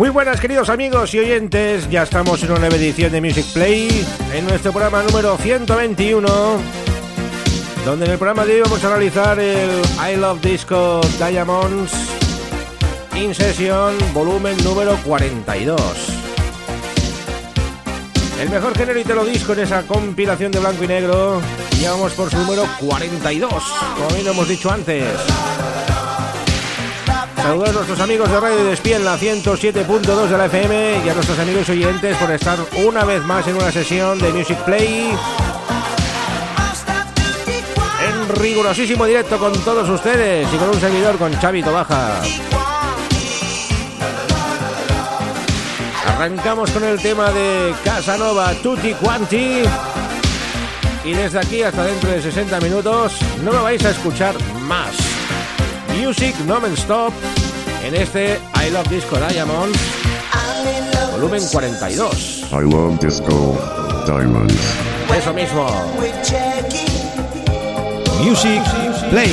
Muy buenas queridos amigos y oyentes, ya estamos en una nueva edición de Music Play, en nuestro programa número 121, donde en el programa de hoy vamos a analizar el I Love Disco Diamonds In Session volumen número 42. El mejor género y te lo disco en esa compilación de blanco y negro, ya vamos por su número 42, como bien lo hemos dicho antes. Saludos a nuestros amigos de Radio Despí en la 107.2 de la FM y a nuestros amigos oyentes por estar una vez más en una sesión de Music Play en rigurosísimo directo con todos ustedes y con un servidor con Xavi Baja. Arrancamos con el tema de Casanova Tutti Quanti y desde aquí hasta dentro de 60 minutos no me vais a escuchar más. Music Non-Stop en este I Love Disco Diamonds, volumen 42. I Love Disco Diamonds. Eso mismo. Music Play.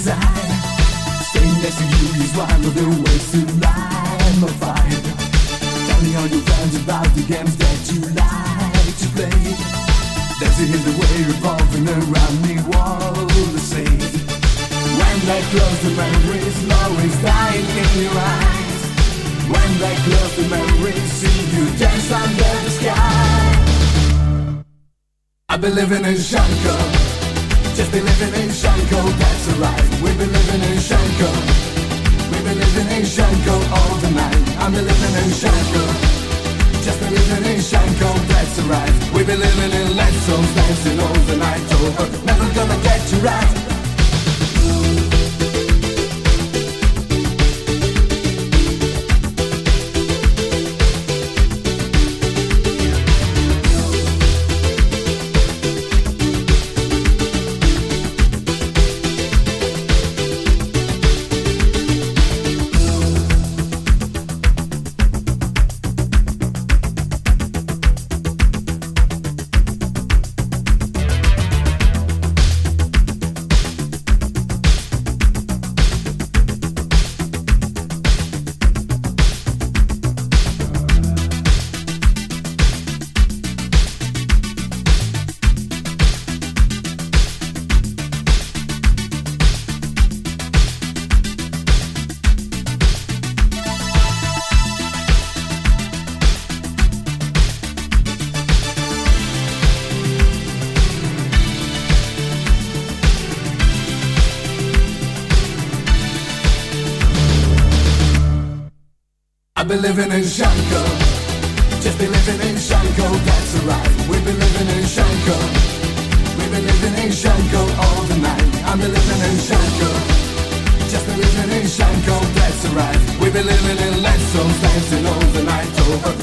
Chasing you is one of the ways to light my fire Tell me all your friends about the games that you like to play? Dancing in the way revolving around me? All the same. When they close the memories, love is dying in your eyes. When they close the memories, see you dance under the sky. I've been living in a just been living in Shanko, that's alright. We've been living in Shanko. We've been living in Shanko all the night. I've been living in Shanko. Just been living in Shanko, that's alright. We've been living in Lexos, dancing all the night. Over, never gonna get you right. living in Shango. Just been living in Shango, that's alright. We've been living in Shango. We've been living in Shango all the night. I've been living in Shango. Just been living in Shango, that's alright. We've been living in Lexos, dancing all the night. Oh,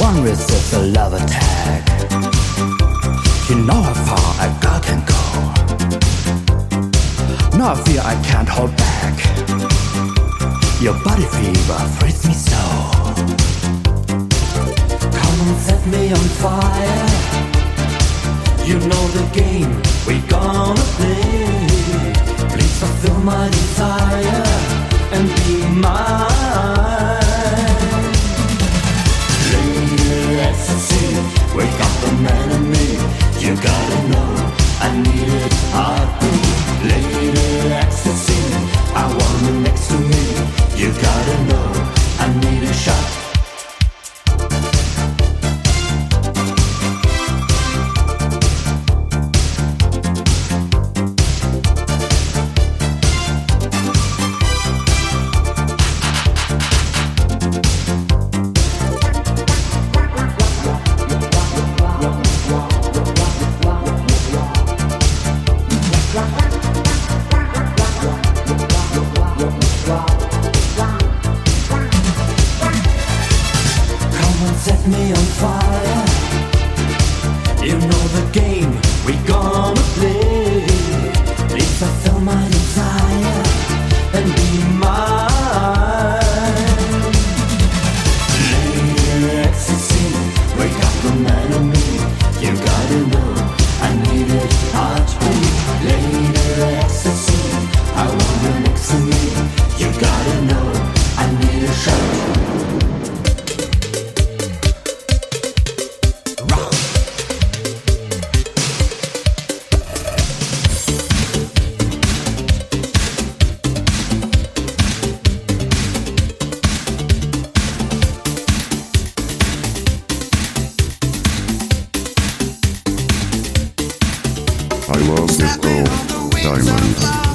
one resists a love attack. You know how far a girl can go. No fear, I can't hold back. Your body fever frees me so. Come and set me on fire. You know the game we gonna play. Please fulfill my desire and be mine. ecstasy. Wake up the man in me. You gotta know I need it hard. Later ecstasy. I want you next to me. You gotta. Gold Diamond.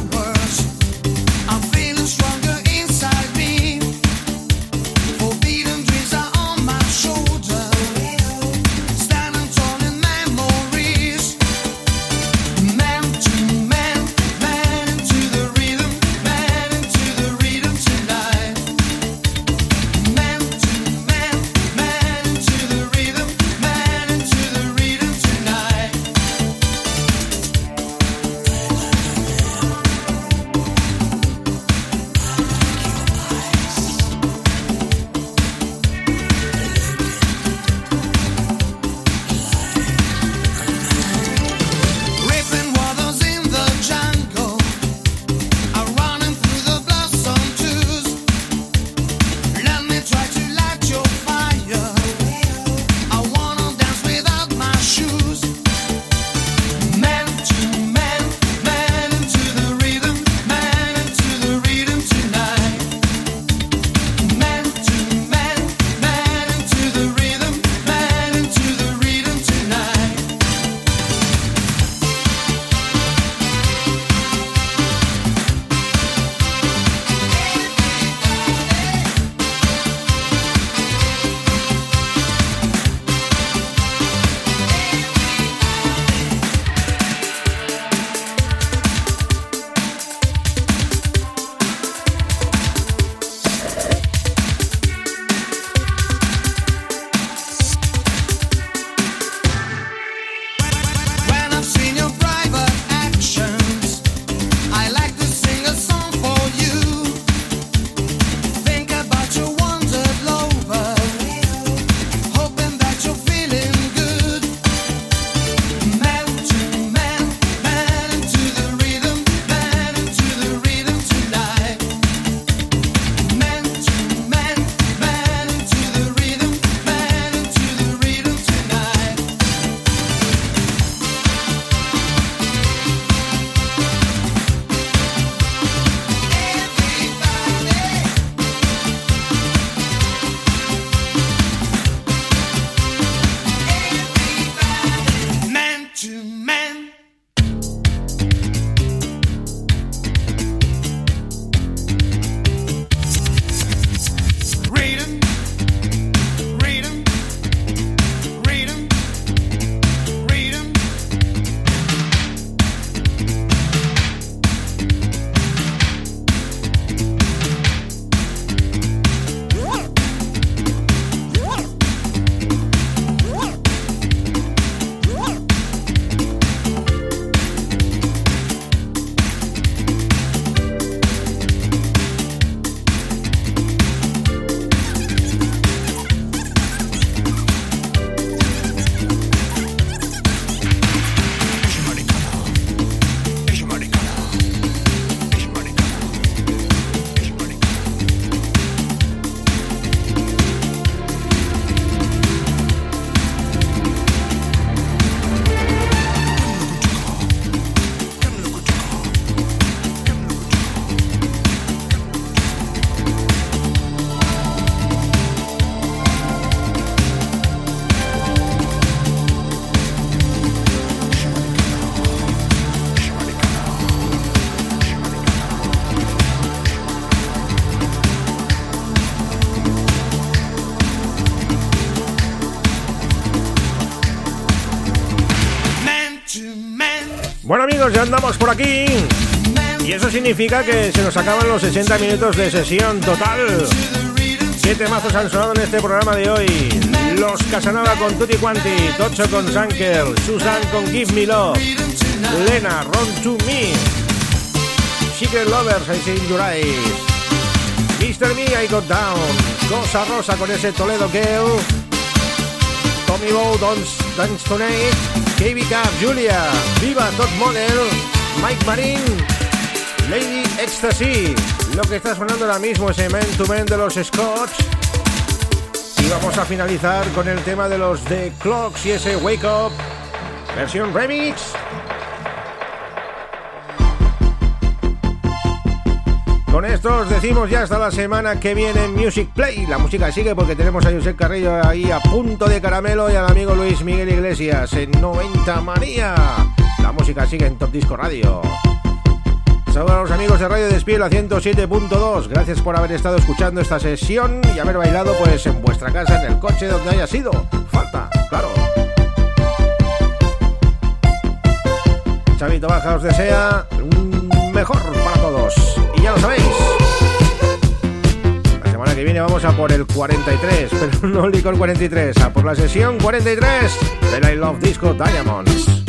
Amigos, ya andamos por aquí. Y eso significa que se nos acaban los 60 minutos de sesión total. Siete mazos han sonado en este programa de hoy. Los Casanova con Tutti Quanti, Tocho con Sanker, Susan con Give Me Love, Lena, Run to Me, Secret Lovers, I See Your Eyes, Mr. Me, I Got Down, Cosa Rosa con ese Toledo Girl, Tommy Bow, Dance Tonight, KB Cap, Julia, Viva Top Model, Mike Marin, Lady Ecstasy. Lo que está sonando ahora mismo es el Man to Man de los Scotch. Y vamos a finalizar con el tema de los The Clocks y ese Wake Up, versión remix. Con esto os decimos ya hasta la semana que viene en Music Play. La música sigue porque tenemos a José Carrillo ahí a punto de caramelo y al amigo Luis Miguel Iglesias en 90 Manía. La música sigue en Top Disco Radio. Saludos a los amigos de Radio Despiel a 107.2. Gracias por haber estado escuchando esta sesión y haber bailado pues en vuestra casa, en el coche, donde haya sido. Falta, claro. Chavito Baja os desea un mejor para todos. Y ya lo sabéis. Que viene vamos a por el 43, pero no el licor 43, a por la sesión 43 de I Love Disco Diamonds.